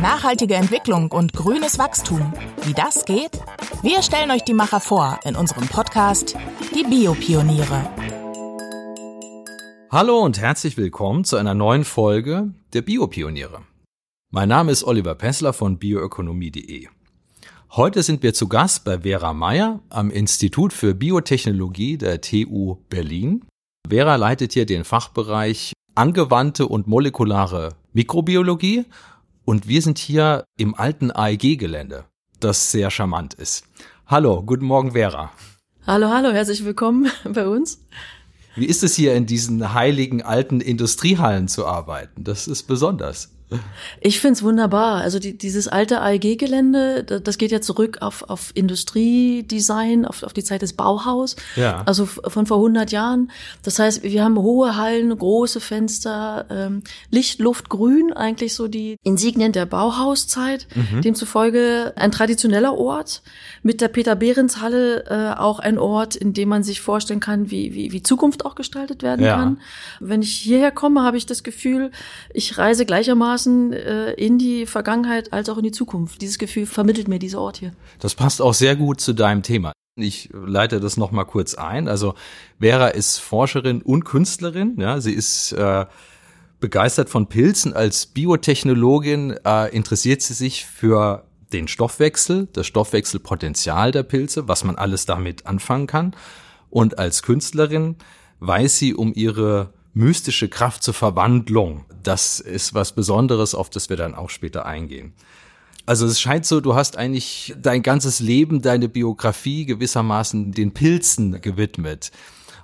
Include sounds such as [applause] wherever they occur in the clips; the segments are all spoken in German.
Nachhaltige Entwicklung und grünes Wachstum. Wie das geht? Wir stellen euch die Macher vor in unserem Podcast Die Biopioniere. Hallo und herzlich willkommen zu einer neuen Folge der Biopioniere. Mein Name ist Oliver Pessler von bioökonomie.de. Heute sind wir zu Gast bei Vera Meyer am Institut für Biotechnologie der TU Berlin. Vera leitet hier den Fachbereich angewandte und molekulare Mikrobiologie und wir sind hier im alten AEG-Gelände, das sehr charmant ist. Hallo, guten Morgen Vera. Hallo, hallo, herzlich willkommen [laughs] bei uns. Wie ist es hier in diesen heiligen alten Industriehallen zu arbeiten? Das ist besonders. Ich find's wunderbar. Also die, dieses alte AEG-Gelände, das geht ja zurück auf, auf Industriedesign, auf, auf die Zeit des Bauhaus, ja. also von vor 100 Jahren. Das heißt, wir haben hohe Hallen, große Fenster, ähm, Licht, Luft, Grün, eigentlich so die Insignien der Bauhauszeit. Mhm. Demzufolge ein traditioneller Ort, mit der Peter-Behrens-Halle äh, auch ein Ort, in dem man sich vorstellen kann, wie, wie, wie Zukunft auch gestaltet werden ja. kann. Wenn ich hierher komme, habe ich das Gefühl, ich reise gleichermaßen gewissermaßen äh, in die Vergangenheit als auch in die Zukunft. Dieses Gefühl vermittelt mir dieser Ort hier. Das passt auch sehr gut zu deinem Thema. Ich leite das noch mal kurz ein. Also Vera ist Forscherin und Künstlerin. Ja, sie ist äh, begeistert von Pilzen. Als Biotechnologin äh, interessiert sie sich für den Stoffwechsel, das Stoffwechselpotenzial der Pilze, was man alles damit anfangen kann. Und als Künstlerin weiß sie um ihre mystische Kraft zur Verwandlung. Das ist was Besonderes, auf das wir dann auch später eingehen. Also es scheint so, du hast eigentlich dein ganzes Leben, deine Biografie gewissermaßen den Pilzen gewidmet.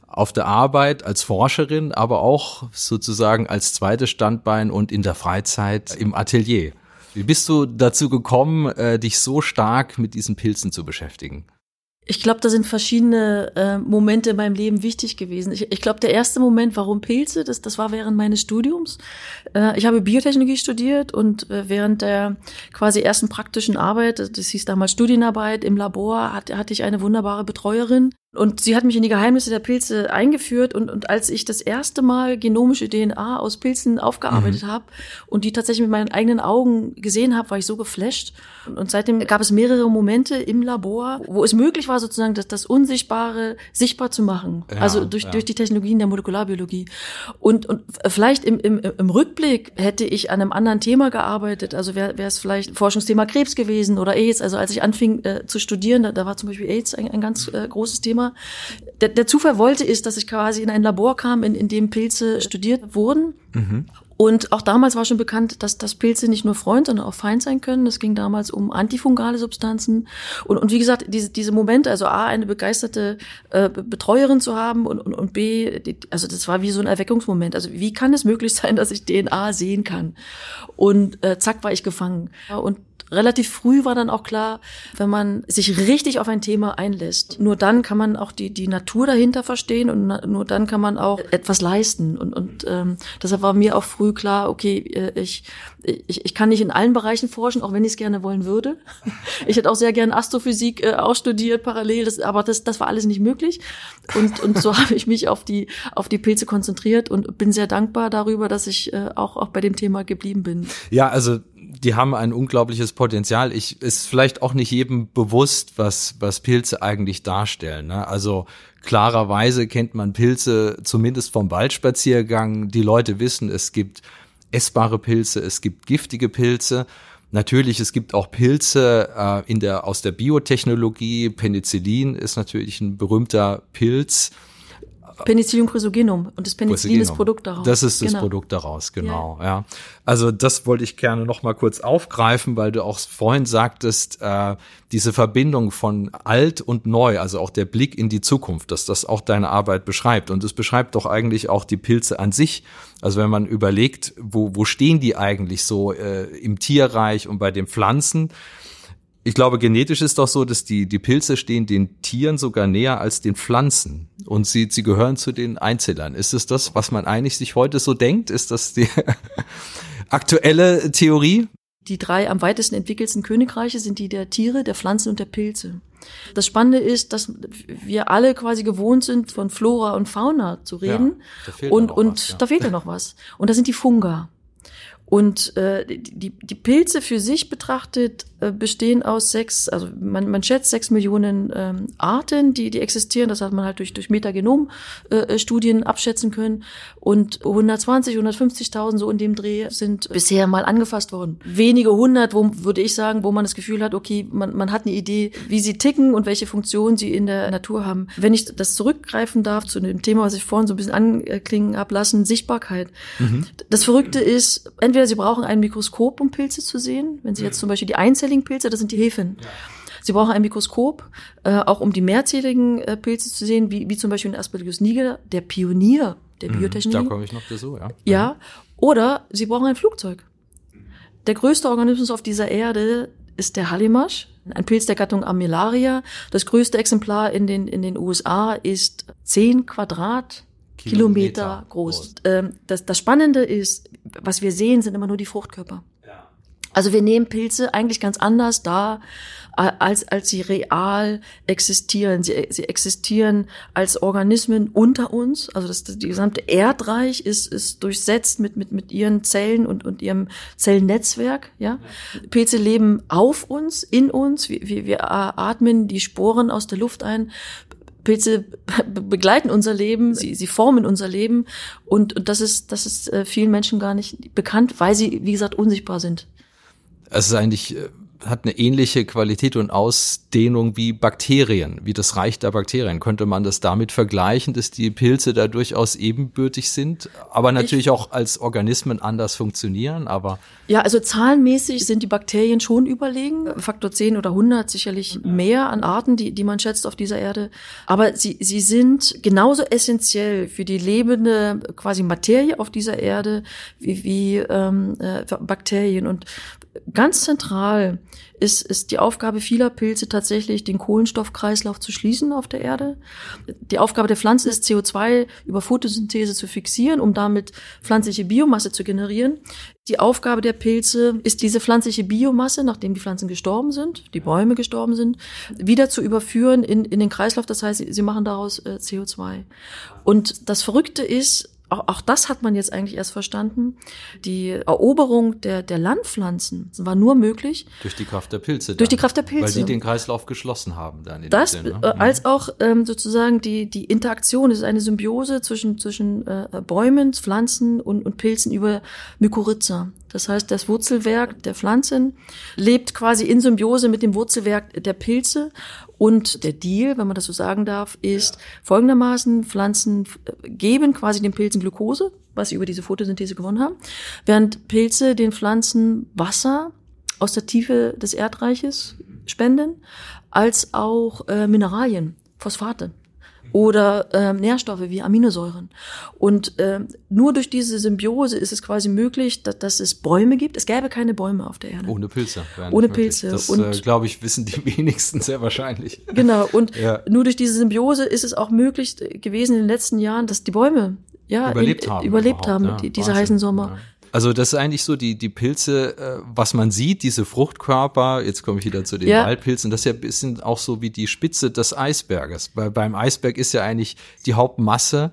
Auf der Arbeit als Forscherin, aber auch sozusagen als zweites Standbein und in der Freizeit im Atelier. Wie bist du dazu gekommen, äh, dich so stark mit diesen Pilzen zu beschäftigen? Ich glaube, da sind verschiedene äh, Momente in meinem Leben wichtig gewesen. Ich, ich glaube, der erste Moment, warum Pilze, das, das war während meines Studiums. Äh, ich habe Biotechnologie studiert und äh, während der quasi ersten praktischen Arbeit, das hieß damals Studienarbeit im Labor, hat, hatte ich eine wunderbare Betreuerin, und sie hat mich in die Geheimnisse der Pilze eingeführt und, und als ich das erste Mal genomische DNA aus Pilzen aufgearbeitet mhm. habe und die tatsächlich mit meinen eigenen Augen gesehen habe, war ich so geflasht. Und, seitdem gab es mehrere Momente im Labor, wo es möglich war, sozusagen das, das Unsichtbare sichtbar zu machen. Ja, also durch, ja. durch die Technologien der Molekularbiologie. Und, und vielleicht im, im, im Rückblick hätte ich an einem anderen Thema gearbeitet. Also wäre es vielleicht Forschungsthema Krebs gewesen oder AIDS. Also als ich anfing äh, zu studieren, da, da war zum Beispiel AIDS ein, ein ganz äh, großes Thema. Der, der, Zufall wollte ist, dass ich quasi in ein Labor kam, in, in dem Pilze studiert wurden. Mhm. Und auch damals war schon bekannt, dass, dass Pilze nicht nur Freund, sondern auch Feind sein können. Es ging damals um antifungale Substanzen. Und, und wie gesagt, diese, diese Momente, also A, eine begeisterte äh, Betreuerin zu haben und, und, und B, die, also das war wie so ein Erweckungsmoment. Also wie kann es möglich sein, dass ich DNA sehen kann? Und äh, zack, war ich gefangen. Und relativ früh war dann auch klar, wenn man sich richtig auf ein Thema einlässt, nur dann kann man auch die, die Natur dahinter verstehen und nur dann kann man auch etwas leisten. Und, und ähm, deshalb war mir auch früh klar, okay, äh, ich, ich, ich kann nicht in allen Bereichen forschen, auch wenn ich es gerne wollen würde. [laughs] Ich hätte auch sehr gerne Astrophysik äh, auch studiert parallel, das, aber das, das war alles nicht möglich. Und, und so [laughs] habe ich mich auf die, auf die Pilze konzentriert und bin sehr dankbar darüber, dass ich äh, auch, auch bei dem Thema geblieben bin. Ja, also die haben ein unglaubliches Potenzial. Ich ist vielleicht auch nicht jedem bewusst, was was Pilze eigentlich darstellen. Ne? Also klarerweise kennt man Pilze zumindest vom Waldspaziergang. Die Leute wissen, es gibt essbare Pilze, es gibt giftige Pilze. Natürlich, es gibt auch Pilze äh, in der aus der Biotechnologie. Penicillin ist natürlich ein berühmter Pilz. Penicillium chrysogenum und das Penicillin ist Produkt daraus. Das ist das genau. Produkt daraus, genau, ja. ja. Also das wollte ich gerne noch mal kurz aufgreifen, weil du auch vorhin sagtest, äh, diese Verbindung von alt und neu, also auch der Blick in die Zukunft, dass das auch deine Arbeit beschreibt und es beschreibt doch eigentlich auch die Pilze an sich. Also wenn man überlegt, wo wo stehen die eigentlich so äh, im Tierreich und bei den Pflanzen? Ich glaube, genetisch ist doch so, dass die, die Pilze stehen den Tieren sogar näher als den Pflanzen. Und sie, sie gehören zu den Einzellern. Ist es das, was man eigentlich sich heute so denkt? Ist das die [laughs] aktuelle Theorie? Die drei am weitesten entwickelten Königreiche sind die der Tiere, der Pflanzen und der Pilze. Das Spannende ist, dass wir alle quasi gewohnt sind, von Flora und Fauna zu reden. Ja, und und was, ja. da fehlt ja noch was. Und da sind die Funga. Und äh, die, die Pilze für sich betrachtet bestehen aus sechs, also man, man schätzt sechs Millionen ähm, Arten, die, die existieren. Das hat man halt durch, durch Metagenom-Studien äh, abschätzen können. Und 120, 150.000 so in dem Dreh sind bisher mal angefasst worden. Wenige hundert, wo würde ich sagen, wo man das Gefühl hat, okay, man, man hat eine Idee, wie sie ticken und welche Funktionen sie in der Natur haben. Wenn ich das zurückgreifen darf zu dem Thema, was ich vorhin so ein bisschen anklingen habe lassen, Sichtbarkeit. Mhm. Das Verrückte ist, entweder Sie brauchen ein Mikroskop, um Pilze zu sehen. Wenn Sie jetzt zum Beispiel die einzelligen Pilze, das sind die Hefen. Ja. Sie brauchen ein Mikroskop, äh, auch um die mehrzähligen äh, Pilze zu sehen, wie, wie zum Beispiel in Aspergillus niger, der Pionier der mhm, Biotechnologie. Da komme ich noch dazu, ja. Ja. Oder Sie brauchen ein Flugzeug. Der größte Organismus auf dieser Erde ist der Hallimasch, ein Pilz der Gattung Armillaria. Das größte Exemplar in den, in den USA ist zehn Quadrat Kilometer groß. groß. Ähm, das, das Spannende ist, was wir sehen, sind immer nur die Fruchtkörper. Also wir nehmen Pilze eigentlich ganz anders da, als, als sie real existieren. Sie, sie existieren als Organismen unter uns. Also das, das die gesamte Erdreich ist, ist durchsetzt mit, mit, mit ihren Zellen und, und ihrem Zellnetzwerk. Ja? ja. Pilze leben auf uns, in uns. Wir, wir, wir atmen die Sporen aus der Luft ein. Pilze begleiten unser Leben, sie, sie formen unser Leben und, und das ist, das ist äh, vielen Menschen gar nicht bekannt, weil sie, wie gesagt, unsichtbar sind. Es ist eigentlich äh, hat eine ähnliche Qualität und Ausdehnung wie Bakterien, wie das Reich der Bakterien. Könnte man das damit vergleichen, dass die Pilze da durchaus ebenbürtig sind, aber natürlich ich, auch als Organismen anders funktionieren, aber Ja, also zahlenmäßig sind die Bakterien schon überlegen, Faktor 10 oder 100 sicherlich mehr an Arten, die die man schätzt auf dieser Erde, aber sie sie sind genauso essentiell für die lebende quasi Materie auf dieser Erde wie wie ähm, äh, Bakterien. Und ganz zentral ist, ist die Aufgabe vieler Pilze tatsächlich, den Kohlenstoffkreislauf zu schließen auf der Erde. Die Aufgabe der Pflanze ist, CO2 über Photosynthese zu fixieren, um damit pflanzliche Biomasse zu generieren. Die Aufgabe der Pilze ist, diese pflanzliche Biomasse, nachdem die Pflanzen gestorben sind, die Bäume gestorben sind, wieder zu überführen in, in den Kreislauf. Das heißt, sie machen daraus äh, CO2. Und das Verrückte ist, auch, auch das hat man jetzt eigentlich erst verstanden. Die Eroberung der, der Landpflanzen war nur möglich. Durch die Kraft der Pilze. Dann, durch die Kraft der Pilze. Weil sie den Kreislauf geschlossen haben dann. In das, Sinne, ne? äh, als auch ähm, sozusagen die, die Interaktion, es ist eine Symbiose zwischen, zwischen äh, Bäumen, Pflanzen und, und Pilzen über Mykorrhiza. Das heißt, das Wurzelwerk der Pflanzen lebt quasi in Symbiose mit dem Wurzelwerk der Pilze. Und der Deal, wenn man das so sagen darf, ist ja. folgendermaßen, Pflanzen äh, geben quasi den Pilzen Glucose, was sie über diese Photosynthese gewonnen haben, während Pilze den Pflanzen Wasser aus der Tiefe des Erdreiches spenden, als auch äh, Mineralien, Phosphate oder ähm, Nährstoffe wie Aminosäuren. Und ähm, nur durch diese Symbiose ist es quasi möglich, dass, dass es Bäume gibt. Es gäbe keine Bäume auf der Erde. Ohne Pilze. Ohne Pilze. Das, und, äh, glaube ich, wissen die [laughs] wenigsten sehr wahrscheinlich. Genau. Und ja. nur durch diese Symbiose ist es auch möglich gewesen in den letzten Jahren, dass die Bäume ja, überlebt in, haben. Überlebt haben, ja, die, diese Wahnsinn, heißen Sommer. Ja. Also das ist eigentlich so die, die Pilze, äh, was man sieht, diese Fruchtkörper, jetzt komme ich wieder zu den ja. Waldpilzen, das ist ja ein bisschen auch so wie die Spitze des Eisberges. Weil beim Eisberg ist ja eigentlich die Hauptmasse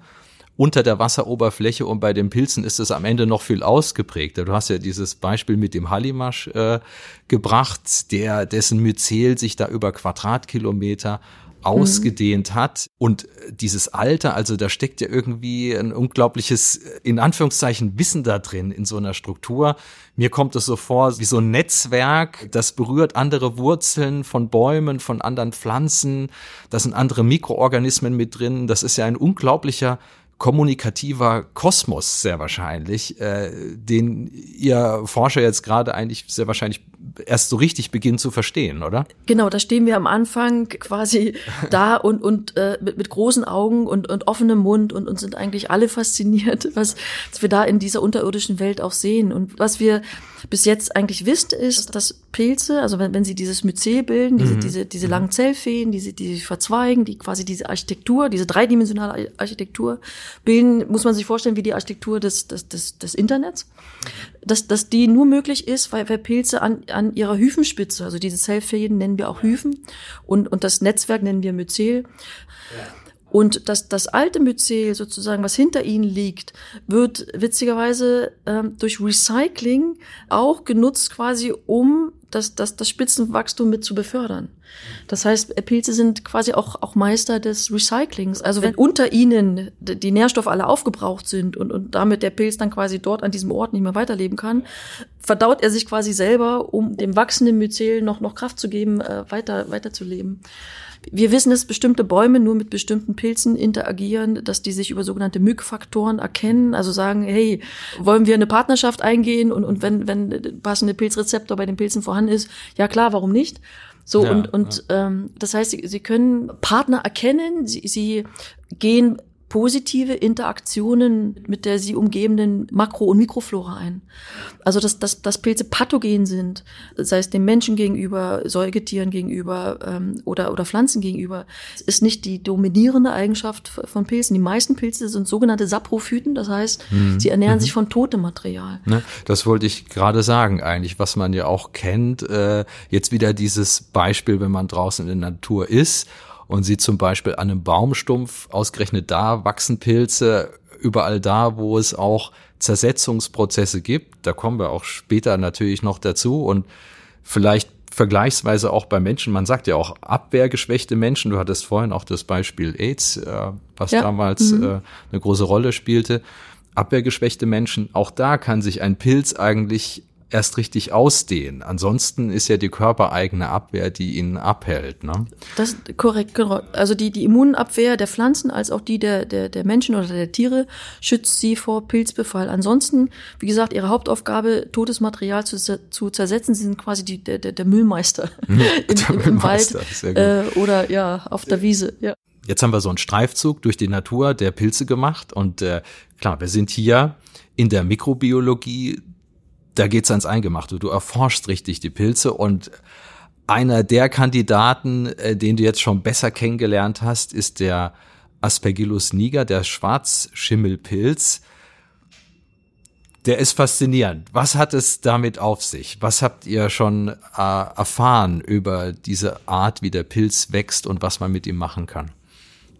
unter der Wasseroberfläche und bei den Pilzen ist es am Ende noch viel ausgeprägter. Du hast ja dieses Beispiel mit dem Hallimasch äh, gebracht, der dessen Myzel sich da über Quadratkilometer ausgedehnt hat. Und dieses Alter, also da steckt ja irgendwie ein unglaubliches, in Anführungszeichen, Wissen da drin in so einer Struktur. Mir kommt es so vor, wie so ein Netzwerk, das berührt andere Wurzeln von Bäumen, von anderen Pflanzen. Da sind andere Mikroorganismen mit drin. Das ist ja ein unglaublicher kommunikativer Kosmos sehr wahrscheinlich, äh, den ihr Forscher jetzt gerade eigentlich sehr wahrscheinlich erst so richtig beginnen zu verstehen, oder? Genau, da stehen wir am Anfang quasi da und, und äh, mit, mit großen Augen und, und offenem Mund und, und sind eigentlich alle fasziniert, was, was wir da in dieser unterirdischen Welt auch sehen. Und was wir bis jetzt eigentlich wissen, ist, dass Pilze, also wenn, wenn sie dieses Myzel bilden, diese, mhm. diese, diese langen Zellfäden, diese, die sich verzweigen, die quasi diese Architektur, diese dreidimensionale Architektur bilden, muss man sich vorstellen, wie die Architektur des, des, des, des Internets, dass, dass die nur möglich ist, weil, weil Pilze an, an ihrer Hyphenspitze, also diese Zellfäden nennen wir auch Hyphen und, und das Netzwerk nennen wir Myzel. Ja Und das, das alte Myzel sozusagen, was hinter ihnen liegt, wird witzigerweise ähm, durch Recycling auch genutzt quasi, um das, das, das Spitzenwachstum mit zu befördern. Das heißt, Pilze sind quasi auch, auch Meister des Recyclings. Also wenn unter ihnen die Nährstoffe alle aufgebraucht sind und, und damit der Pilz dann quasi dort an diesem Ort nicht mehr weiterleben kann, verdaut er sich quasi selber, um dem wachsenden Myzel noch, noch Kraft zu geben, äh, weiter, weiterzuleben. Wir wissen, dass bestimmte Bäume nur mit bestimmten Pilzen interagieren, dass die sich über sogenannte Mückfaktoren erkennen, also sagen, hey, wollen wir eine Partnerschaft eingehen und, und wenn, wenn passende Pilzrezeptor bei den Pilzen vorhanden ist, ja klar, warum nicht? So, ja, und, und ja. ähm, das heißt, sie, sie können Partner erkennen, sie, sie gehen positive Interaktionen mit der sie umgebenden Makro- und Mikroflora ein. Also dass, dass, dass Pilze pathogen sind, sei es dem Menschen gegenüber, Säugetieren gegenüber ähm, oder, oder Pflanzen gegenüber, ist nicht die dominierende Eigenschaft von Pilzen. Die meisten Pilze sind sogenannte Saprophyten, das heißt, mhm. sie ernähren mhm. sich von totem Material. Ne, das wollte ich gerade sagen eigentlich, was man ja auch kennt. Äh, jetzt wieder dieses Beispiel, wenn man draußen in der Natur ist und sieht zum Beispiel an einem Baumstumpf, ausgerechnet da wachsen Pilze, überall da, wo es auch Zersetzungsprozesse gibt. Da kommen wir auch später natürlich noch dazu und vielleicht vergleichsweise auch bei Menschen. Man sagt ja auch abwehrgeschwächte Menschen. Du hattest vorhin auch das Beispiel AIDS, äh, was ja. damals mhm. äh, eine große Rolle spielte. Abwehrgeschwächte Menschen, auch da kann sich ein Pilz eigentlich erst richtig ausdehnen. Ansonsten ist ja die körpereigene Abwehr, die ihn abhält. Ne? Das ist korrekt, genau. Also die, die Immunabwehr der Pflanzen als auch die der, der, der Menschen oder der Tiere schützt sie vor Pilzbefall. Ansonsten, wie gesagt, ihre Hauptaufgabe, totes Material zu, zu zersetzen. Sie sind quasi die, der, der Müllmeister, [laughs] [laughs] im, der im, im Wald äh, oder ja auf der Wiese. Ja. Jetzt haben wir so einen Streifzug durch die Natur der Pilze gemacht und äh, klar, wir sind hier in der Mikrobiologie da geht's ans Eingemachte. Du erforschst richtig die Pilze und einer der Kandidaten, äh, den du jetzt schon besser kennengelernt hast, ist der Aspergillus niger, der Schwarzschimmelpilz. Der ist faszinierend. Was hat es damit auf sich? Was habt ihr schon äh, erfahren über diese Art, wie der Pilz wächst und was man mit ihm machen kann?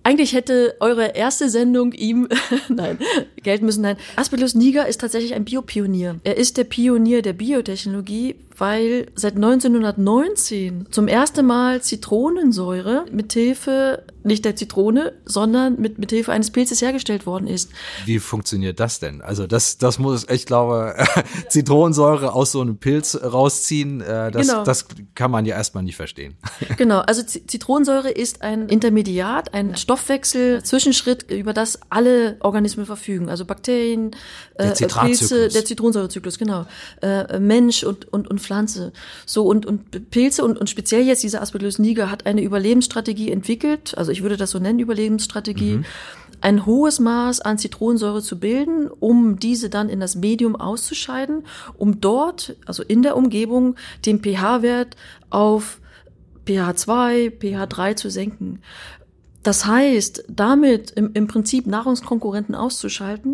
Eigentlich hätte eure erste Sendung ihm, [laughs] nein, Geld müssen, nein. Aspergillus niger ist tatsächlich ein Biopionier. Er ist der Pionier der Biotechnologie, weil seit 1919 zum ersten Mal Zitronensäure mit Hilfe nicht der Zitrone, sondern mit, mit Hilfe eines Pilzes hergestellt worden ist. Wie funktioniert das denn? Also das, das muss, ich glaube, [laughs] Zitronensäure aus so einem Pilz rausziehen, äh, das, genau. das kann man ja erstmal nicht verstehen. [laughs] genau, also Zitronensäure ist ein Intermediat, ein Stoffwechsel, Zwischenschritt, über das alle Organismen verfügen. Also Bakterien, äh, Pilze, der Zitronensäurezyklus, genau. Äh, Mensch und, und, und Pflanze. So und, und Pilze und, und speziell jetzt dieser Aspergillus niger hat eine Überlebensstrategie entwickelt, also ich würde das so nennen, Überlebensstrategie, mhm. ein hohes Maß an Zitronensäure zu bilden, um diese dann in das Medium auszuscheiden, um dort, also in der Umgebung, den pH-Wert auf pH 2, pH 3 zu senken. Das heißt, damit im, im Prinzip Nahrungskonkurrenten auszuschalten.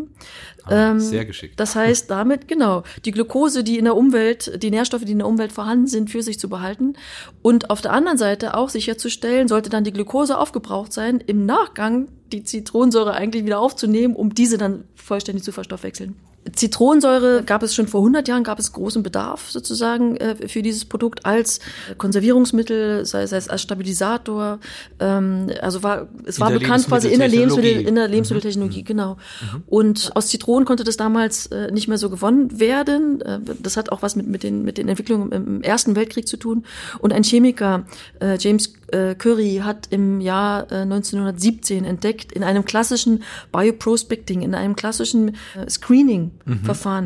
Ah, ähm, sehr geschickt. Das heißt, damit, genau, die Glucose, die in der Umwelt, die Nährstoffe, die in der Umwelt vorhanden sind, für sich zu behalten. Und auf der anderen Seite auch sicherzustellen, sollte dann die Glucose aufgebraucht sein, im Nachgang die Zitronensäure eigentlich wieder aufzunehmen, um diese dann vollständig zu verstoffwechseln. Zitronensäure gab es schon vor 100 Jahren, gab es großen Bedarf sozusagen äh, für dieses Produkt als Konservierungsmittel, sei, sei es als Stabilisator. Ähm, also war es war bekannt quasi in der Lebensmittel in der mhm. Lebensmitteltechnologie, mhm. genau. Mhm. Und aus Zitronen konnte das damals äh, nicht mehr so gewonnen werden. Äh, das hat auch was mit mit den mit den Entwicklungen im Ersten Weltkrieg zu tun. Und ein Chemiker äh, James äh, Curry hat im Jahr äh, 1917 entdeckt in einem klassischen Bioprospecting, in einem klassischen äh, Screening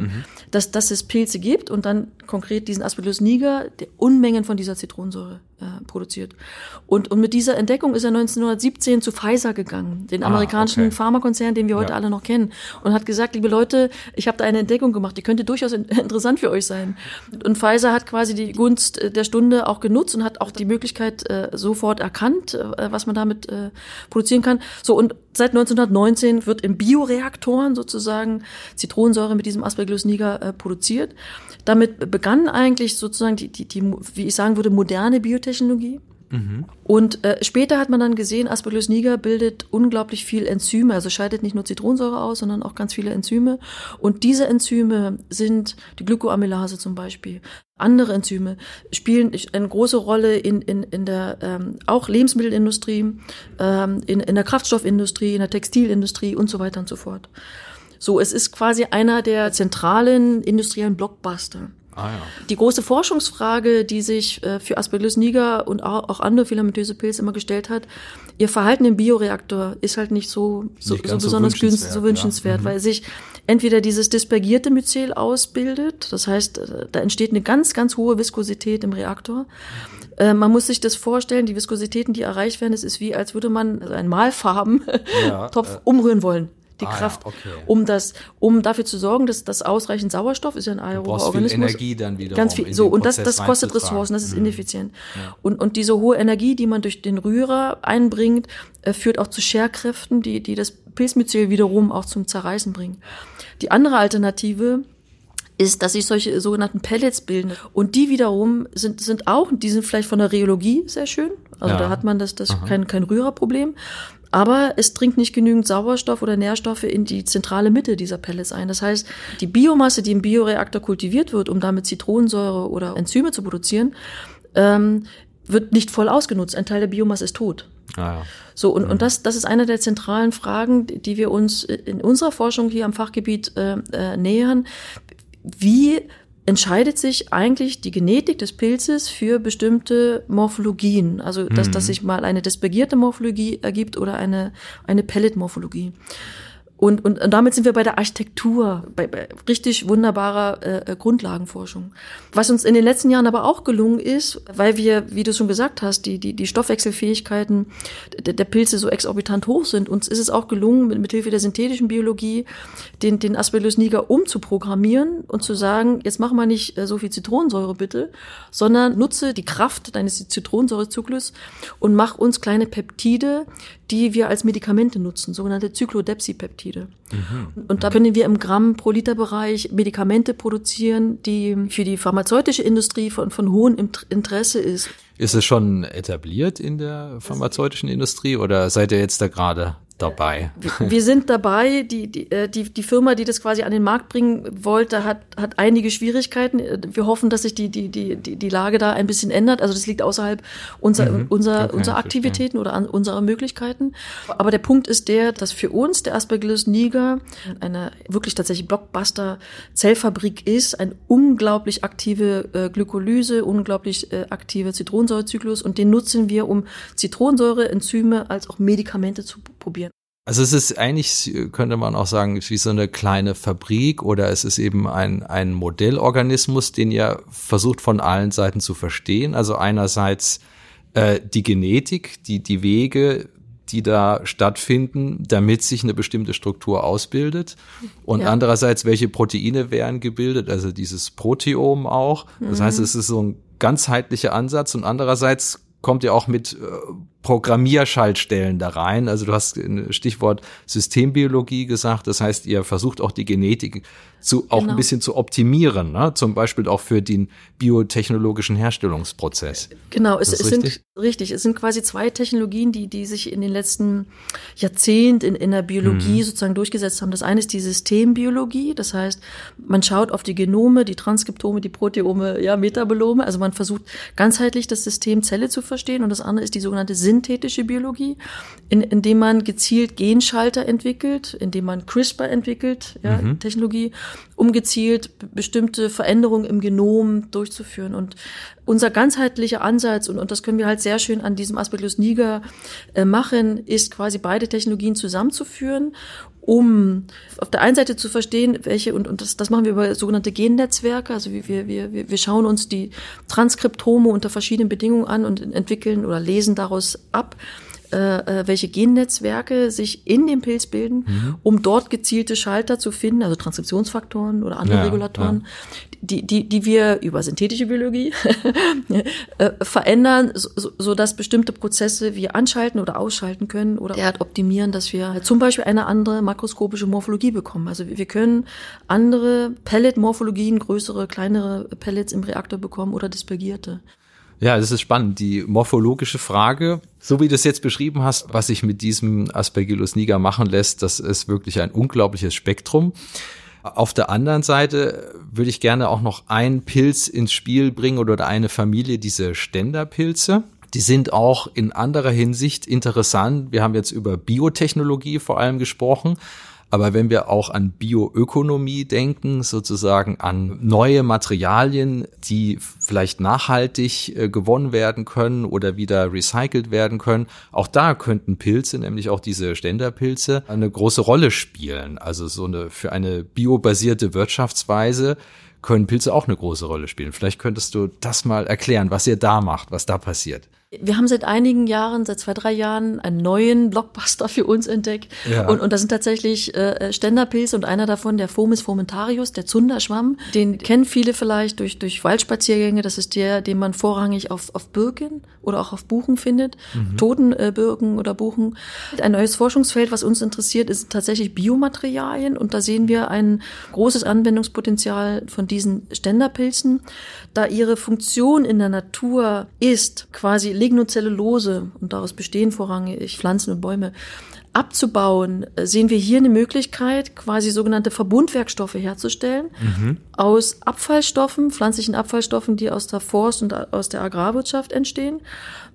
Mhm, mhm. dass, dass es Pilze gibt und dann konkret diesen Aspergillus niger, der Unmengen von dieser Zitronensäure äh, produziert. Und, und mit dieser Entdeckung ist er 1917 zu Pfizer gegangen, den ah, amerikanischen okay. Pharmakonzern, den wir heute ja. alle noch kennen, und hat gesagt, liebe Leute, ich habe da eine Entdeckung gemacht, die könnte durchaus in, [laughs] interessant für euch sein. Und Pfizer hat quasi die Gunst äh, der Stunde auch genutzt und hat auch die Möglichkeit äh, sofort erkannt, äh, was man damit äh, produzieren kann. So und seit 1919 wird in Bioreaktoren sozusagen Zitronensäure mit diesem Aspergillus niger äh, produziert. Damit begann eigentlich sozusagen die, die, die, wie ich sagen würde, moderne Biotechnologie. Und äh, später hat man dann gesehen, Aspergillus niger bildet unglaublich viel Enzyme, also scheidet nicht nur Zitronensäure aus, sondern auch ganz viele Enzyme. Und diese Enzyme sind die Glykoamylase zum Beispiel. Andere Enzyme spielen eine große Rolle in, in, in der ähm, auch Lebensmittelindustrie, ähm, in, in der Kraftstoffindustrie, in der Textilindustrie und so weiter und so fort. So, es ist quasi einer der zentralen industriellen Blockbuster. Ah, ja. Die große Forschungsfrage, die sich äh, für Aspergillus niger und auch, andere filamentöse Pilze immer gestellt hat, ihr Verhalten im Bioreaktor ist halt nicht so, so, nicht so besonders so wünschenswert, so wünschenswert ja. mhm. weil sich entweder dieses dispergierte Myzel ausbildet, das heißt, äh, da entsteht eine ganz, ganz hohe Viskosität im Reaktor. Äh, man muss sich das vorstellen, die Viskositäten, die erreicht werden, es ist wie, als würde man einen Malfarben-Topf ja, [laughs] äh, umrühren wollen die ah, Kraft, ja, okay. um das, um dafür zu sorgen, dass das ausreichend Sauerstoff ist ja ein aerober Organismus. Viel Energie dann wieder. Ganz viel. So und das, das kostet Ressourcen, das ist mhm. ineffizient. Ja. Und und diese hohe Energie, die man durch den Rührer einbringt, äh, führt auch zu Scherkräften, die die das Pilzmyzel wiederum auch zum Zerreißen bringen. Die andere Alternative ist, dass sich solche sogenannten Pellets bilden. Und die wiederum sind, sind auch, die sind vielleicht von der Rheologie sehr schön. Also ja. da hat man das, das kein, kein Rührerproblem. Aber es dringt nicht genügend Sauerstoff oder Nährstoffe in die zentrale Mitte dieser Pellets ein. Das heißt, die Biomasse, die im Bioreaktor kultiviert wird, um damit Zitronensäure oder Enzyme zu produzieren, ähm, wird nicht voll ausgenutzt. Ein Teil der Biomasse ist tot. Ah, ja. So, und, mhm. und das, das ist eine der zentralen Fragen, die wir uns in unserer Forschung hier am Fachgebiet äh, äh, nähern. Wie entscheidet sich eigentlich die Genetik des Pilzes für bestimmte Morphologien. Also, dass, mhm. dass sich mal eine dispergierte Morphologie ergibt oder eine, eine Pellet-Morphologie. Und, und, und damit sind wir bei der Architektur, bei, bei richtig wunderbarer äh, äh, Grundlagenforschung. Was uns in den letzten Jahren aber auch gelungen ist, weil wir, wie du schon gesagt hast, die, die, die Stoffwechselfähigkeiten der, der Pilze so exorbitant hoch sind, uns ist es auch gelungen, mit, mit Hilfe der synthetischen Biologie den, den Aspergillus niger umzuprogrammieren und zu sagen, jetzt mach mal nicht äh, so viel Zitronensäure bitte, sondern nutze die Kraft deines Zitronensäurezyklus und mach uns kleine Peptide, die wir als Medikamente nutzen, sogenannte Zyklodepsipeptide. Mhm. Und da können wir im Gramm pro Liter Bereich Medikamente produzieren, die für die pharmazeutische Industrie von, von hohem Interesse ist. Ist es schon etabliert in der pharmazeutischen Industrie oder seid ihr jetzt da gerade dabei. Wir sind dabei. Die, die, äh, die, die Firma, die das quasi an den Markt bringen wollte, hat, hat einige Schwierigkeiten. Wir hoffen, dass sich die, die, die, die Lage da ein bisschen ändert. Also das liegt außerhalb unserer, mhm. unserer, okay, unserer Aktivitäten oder an unserer Möglichkeiten. Aber der Punkt ist der, dass für uns der Aspergillus niger eine wirklich tatsächlich Blockbuster-Zellfabrik ist, eine unglaublich aktive äh, Glykolyse, unglaublich äh, aktive Zitronensäurezyklus und den nutzen wir, um Zitronensäure, Enzyme als auch Medikamente zu probieren. Also es ist eigentlich, könnte man auch sagen, wie so eine kleine Fabrik oder es ist eben ein, ein Modellorganismus, den ihr versucht von allen Seiten zu verstehen. Also einerseits äh, die Genetik, die, die Wege, die da stattfinden, damit sich eine bestimmte Struktur ausbildet. Und ja. andererseits, welche Proteine werden gebildet, also dieses Proteom auch. Das mhm. heißt, es ist so ein ganzheitlicher Ansatz und andererseits kommt ihr auch mit äh, Programmierschaltstellen da rein. Also du hast ein Stichwort Systembiologie gesagt. Das heißt, ihr versucht auch die Genetik zu, auch genau. ein bisschen zu optimieren, ne? zum Beispiel auch für den biotechnologischen Herstellungsprozess. Genau, es, es sind richtig. Es sind quasi zwei Technologien, die, die sich in den letzten Jahrzehnten in, in der Biologie mhm. sozusagen durchgesetzt haben. Das eine ist die Systembiologie. Das heißt, man schaut auf die Genome, die Transkriptome, die Proteome, ja, Metabolome. Also man versucht ganzheitlich das System Zelle zu verstehen. Und das andere ist die sogenannte synthetische Biologie, in, indem man gezielt Genschalter entwickelt, indem man CRISPR entwickelt, ja, mhm. Technologie, um gezielt bestimmte Veränderungen im Genom durchzuführen. Und unser ganzheitlicher Ansatz, und, und das können wir halt sehr schön an diesem Aspergillus niger äh, machen, ist quasi beide Technologien zusammenzuführen um auf der einen Seite zu verstehen, welche, und, und das, das machen wir über sogenannte Gennetzwerke, also wir, wir, wir, wir schauen uns die Transkriptome unter verschiedenen Bedingungen an und entwickeln oder lesen daraus ab, äh, äh, welche Gennetzwerke sich in dem Pilz bilden, mhm. um dort gezielte Schalter zu finden, also Transkriptionsfaktoren oder andere ja, Regulatoren, ja. Die, die, die wir über synthetische Biologie [laughs] äh, verändern, so, so dass bestimmte Prozesse wir anschalten oder ausschalten können oder derart optimieren, dass wir zum Beispiel eine andere makroskopische Morphologie bekommen. Also wir können andere Pellet-Morphologien, größere, kleinere Pellets im Reaktor bekommen oder dispergierte. Ja, das ist spannend. Die morphologische Frage, so wie du es jetzt beschrieben hast, was sich mit diesem Aspergillus niger machen lässt, das ist wirklich ein unglaubliches Spektrum. Auf der anderen Seite würde ich gerne auch noch einen Pilz ins Spiel bringen oder eine Familie, diese Ständerpilze. Die sind auch in anderer Hinsicht interessant. Wir haben jetzt über Biotechnologie vor allem gesprochen. Aber wenn wir auch an Bioökonomie denken, sozusagen an neue Materialien, die vielleicht nachhaltig äh, gewonnen werden können oder wieder recycelt werden können, auch da könnten Pilze, nämlich auch diese Ständerpilze, eine große Rolle spielen. Also so eine für eine biobasierte Wirtschaftsweise können Pilze auch eine große Rolle spielen. Vielleicht könntest du das mal erklären, was ihr da macht, was da passiert. Wir haben seit einigen Jahren, seit zwei, drei Jahren, einen neuen Blockbuster für uns entdeckt. Ja. Und, und das sind tatsächlich äh, Ständerpilze und einer davon, der Fomis fomentarius, der Zunderschwamm. Den kennen viele vielleicht durch, durch Waldspaziergänge. Das ist der, den man vorrangig auf, auf Birken oder auch auf Buchen findet. Mhm. Toten äh, Birken oder Buchen. Ein neues Forschungsfeld, was uns interessiert, ist tatsächlich Biomaterialien. Und da sehen wir ein großes Anwendungspotenzial von diesen Ständerpilzen, da ihre Funktion in der Natur ist, quasi Lignocellulose, und daraus bestehen vorrangig Pflanzen und Bäume, abzubauen, äh, sehen wir hier eine Möglichkeit, quasi sogenannte Verbundwerkstoffe herzustellen mhm. aus Abfallstoffen, pflanzlichen Abfallstoffen, die aus der Forst- und aus der Agrarwirtschaft entstehen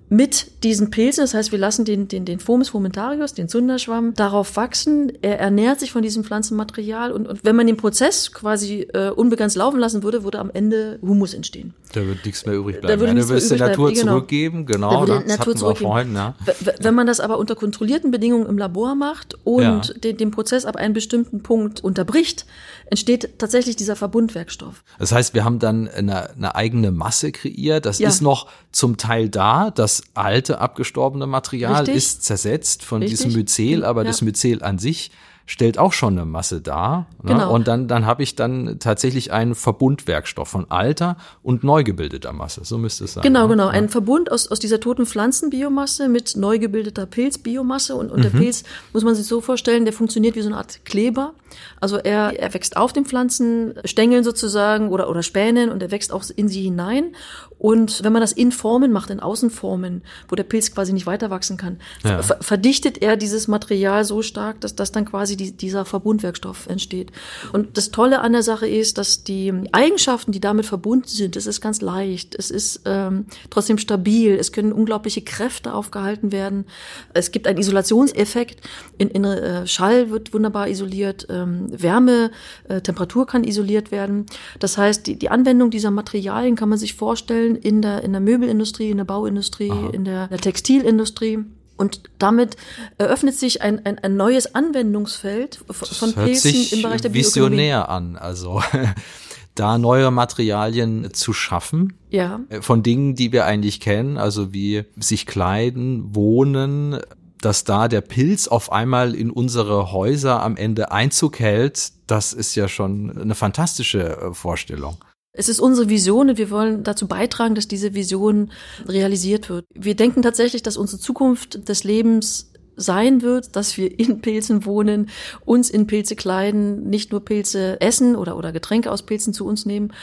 mit diesen Pilzen, das heißt, wir lassen den, den, den Fomus fomentarius, den Zunderschwamm, darauf wachsen. Er ernährt sich von diesem Pflanzenmaterial und, und wenn man den Prozess quasi äh, unbegrenzt laufen lassen würde, würde am Ende Humus entstehen. Da würde nichts mehr übrig bleiben. Da würde ja, du wirst der Natur genau. zurückgeben, genau. Da würde das Natur zurückgeben. Vorhin, ja. Wenn man das aber unter kontrollierten Bedingungen im Labor macht und ja. den, den Prozess ab einem bestimmten Punkt unterbricht, entsteht tatsächlich dieser Verbundwerkstoff. Das heißt, wir haben dann eine, eine eigene Masse kreiert. Das ja. ist noch zum Teil da. Das alte, abgestorbene Material Richtig. ist zersetzt von Richtig. diesem Myzel, aber ja. das Myzel an sich stellt auch schon eine Masse dar. Ne? Genau. Und dann, dann habe ich dann tatsächlich einen Verbundwerkstoff von alter und neu gebildeter Masse. So müsste es sein. Genau, ne? genau. Ja. Ein Verbund aus, aus dieser toten Pflanzenbiomasse mit neu gebildeter Pilzbiomasse. Und, und mhm. der Pilz, muss man sich so vorstellen, der funktioniert wie so eine Art Kleber. Also er, er wächst auf den Pflanzenstängeln sozusagen oder, oder Spänen und er wächst auch in sie hinein. Und wenn man das in Formen macht, in Außenformen, wo der Pilz quasi nicht weiter wachsen kann, ja. ver verdichtet er dieses Material so stark, dass das dann quasi die, dieser Verbundwerkstoff entsteht. Und das Tolle an der Sache ist, dass die Eigenschaften, die damit verbunden sind, es ist ganz leicht, es ist ähm, trotzdem stabil, es können unglaubliche Kräfte aufgehalten werden, es gibt einen Isolationseffekt, in, in äh, Schall wird wunderbar isoliert, ähm, Wärme, äh, Temperatur kann isoliert werden. Das heißt, die, die Anwendung dieser Materialien kann man sich vorstellen, entwickeln in der, in der Möbelindustrie, in der Bauindustrie, Aha. in der, der Textilindustrie. Und damit eröffnet sich ein, ein, ein neues Anwendungsfeld von Pilzen im Bereich der visionär an, also [laughs] da neue Materialien zu schaffen. Ja. Äh, von Dingen, die wir eigentlich kennen, also wie sich kleiden, wohnen, dass da der Pilz auf einmal in unsere Häuser am Ende Einzug hält, das ist ja schon eine fantastische äh, Vorstellung. Es ist unsere Vision und wir wollen dazu beitragen, dass diese Vision realisiert wird. Wir denken tatsächlich, dass unsere Zukunft des Lebens sein wird, dass wir in Pilzen wohnen, uns in Pilze kleiden, nicht nur Pilze essen oder, oder Getränke aus Pilzen zu uns nehmen.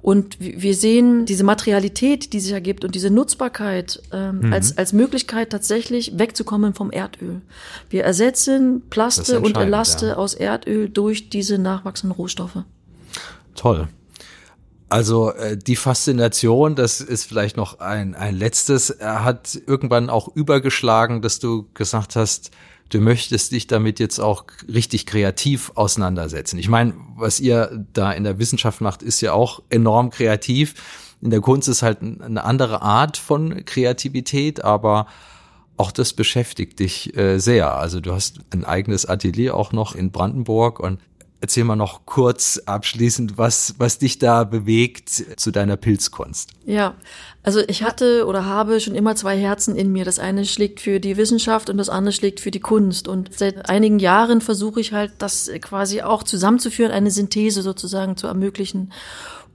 Und wir sehen diese Materialität, die sich ergibt und diese Nutzbarkeit ähm, mhm. als, als Möglichkeit tatsächlich wegzukommen vom Erdöl. Wir ersetzen Plaste und Elaste ja. aus Erdöl durch diese nachwachsenden Rohstoffe. Toll. Also äh, die Faszination, das ist vielleicht noch ein, ein letztes, er hat irgendwann auch übergeschlagen, dass du gesagt hast, du möchtest dich damit jetzt auch richtig kreativ auseinandersetzen. Ich meine, was ihr da in der Wissenschaft macht, ist ja auch enorm kreativ. In der Kunst ist halt eine andere Art von Kreativität, aber auch das beschäftigt dich äh, sehr. Also du hast ein eigenes Atelier auch noch in Brandenburg und Erzähl mal noch kurz abschließend, was, was dich da bewegt zu deiner Pilzkunst. Ja, also ich hatte oder habe schon immer zwei Herzen in mir. Das eine schlägt für die Wissenschaft und das andere schlägt für die Kunst. Und seit einigen Jahren versuche ich halt, das quasi auch zusammenzuführen, eine Synthese sozusagen zu ermöglichen.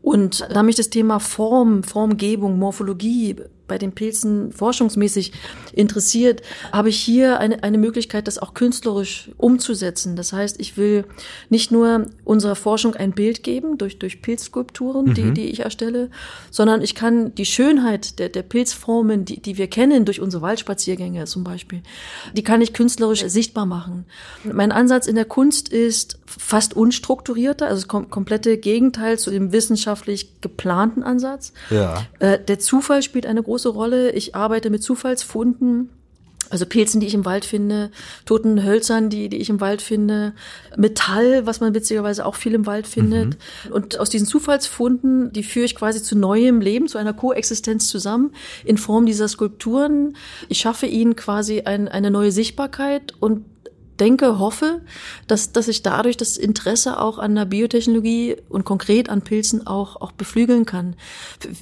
Und da mich das Thema Form, Formgebung, Morphologie bei den Pilzen forschungsmäßig interessiert, habe ich hier eine, eine Möglichkeit, das auch künstlerisch umzusetzen. Das heißt, ich will nicht nur unserer Forschung ein Bild geben durch, durch Pilzskulpturen, mhm. die, die ich erstelle, sondern ich kann die Schönheit der, der Pilzformen, die, die wir kennen durch unsere Waldspaziergänge zum Beispiel, die kann ich künstlerisch sichtbar machen. Mein Ansatz in der Kunst ist fast unstrukturierter, also das komplette Gegenteil zu dem wissenschaftlich geplanten Ansatz. Ja. Äh, der Zufall spielt eine große Rolle. Ich arbeite mit Zufallsfunden. Also Pilzen, die ich im Wald finde, toten Hölzern, die, die ich im Wald finde, Metall, was man witzigerweise auch viel im Wald findet. Mhm. Und aus diesen Zufallsfunden, die führe ich quasi zu neuem Leben, zu einer Koexistenz zusammen in Form dieser Skulpturen. Ich schaffe ihnen quasi ein, eine neue Sichtbarkeit und denke, hoffe, dass, dass ich dadurch das Interesse auch an der Biotechnologie und konkret an Pilzen auch, auch beflügeln kann.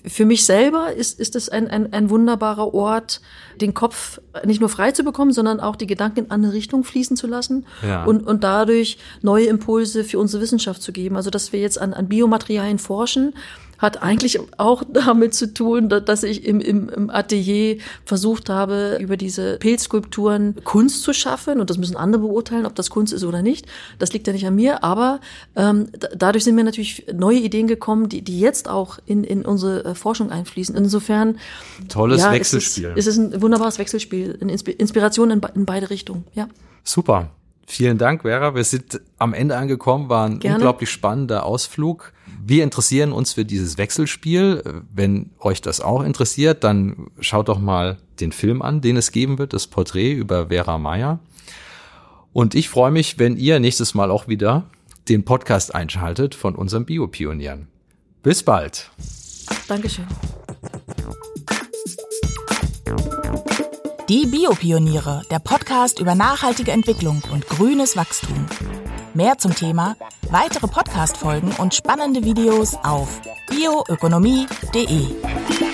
Für mich selber ist, ist es ein, ein, ein wunderbarer Ort, den Kopf nicht nur frei zu bekommen, sondern auch die Gedanken in andere Richtung fließen zu lassen ja. und, und dadurch neue Impulse für unsere Wissenschaft zu geben. Also, dass wir jetzt an, an Biomaterialien forschen, hat eigentlich auch [laughs] damit zu tun, dass ich im, im, im Atelier versucht habe, über diese Pilzskulpturen Kunst zu schaffen. Und das müssen andere beurteilen, ob das Kunst ist oder nicht. Das liegt ja nicht an mir. Aber ähm, dadurch sind mir natürlich neue Ideen gekommen, die, die jetzt auch in, in unsere äh, Forschung einfließen. Insofern. Tolles ja, Wechselspiel. Es ist, es ist ein wunderbares Wechselspiel, eine Inspiration in, in beide Richtungen. Ja. Super. Vielen Dank, Vera. Wir sind am Ende angekommen, war ein Gerne. unglaublich spannender Ausflug. Wir interessieren uns für dieses Wechselspiel. Wenn euch das auch interessiert, dann schaut doch mal den Film an, den es geben wird, das Porträt über Vera Meyer. Und ich freue mich, wenn ihr nächstes Mal auch wieder den Podcast einschaltet von unseren Biopionieren. Bis bald. Dankeschön. Die Biopioniere, der Podcast über nachhaltige Entwicklung und grünes Wachstum. Mehr zum Thema, weitere Podcast-Folgen und spannende Videos auf bioökonomie.de.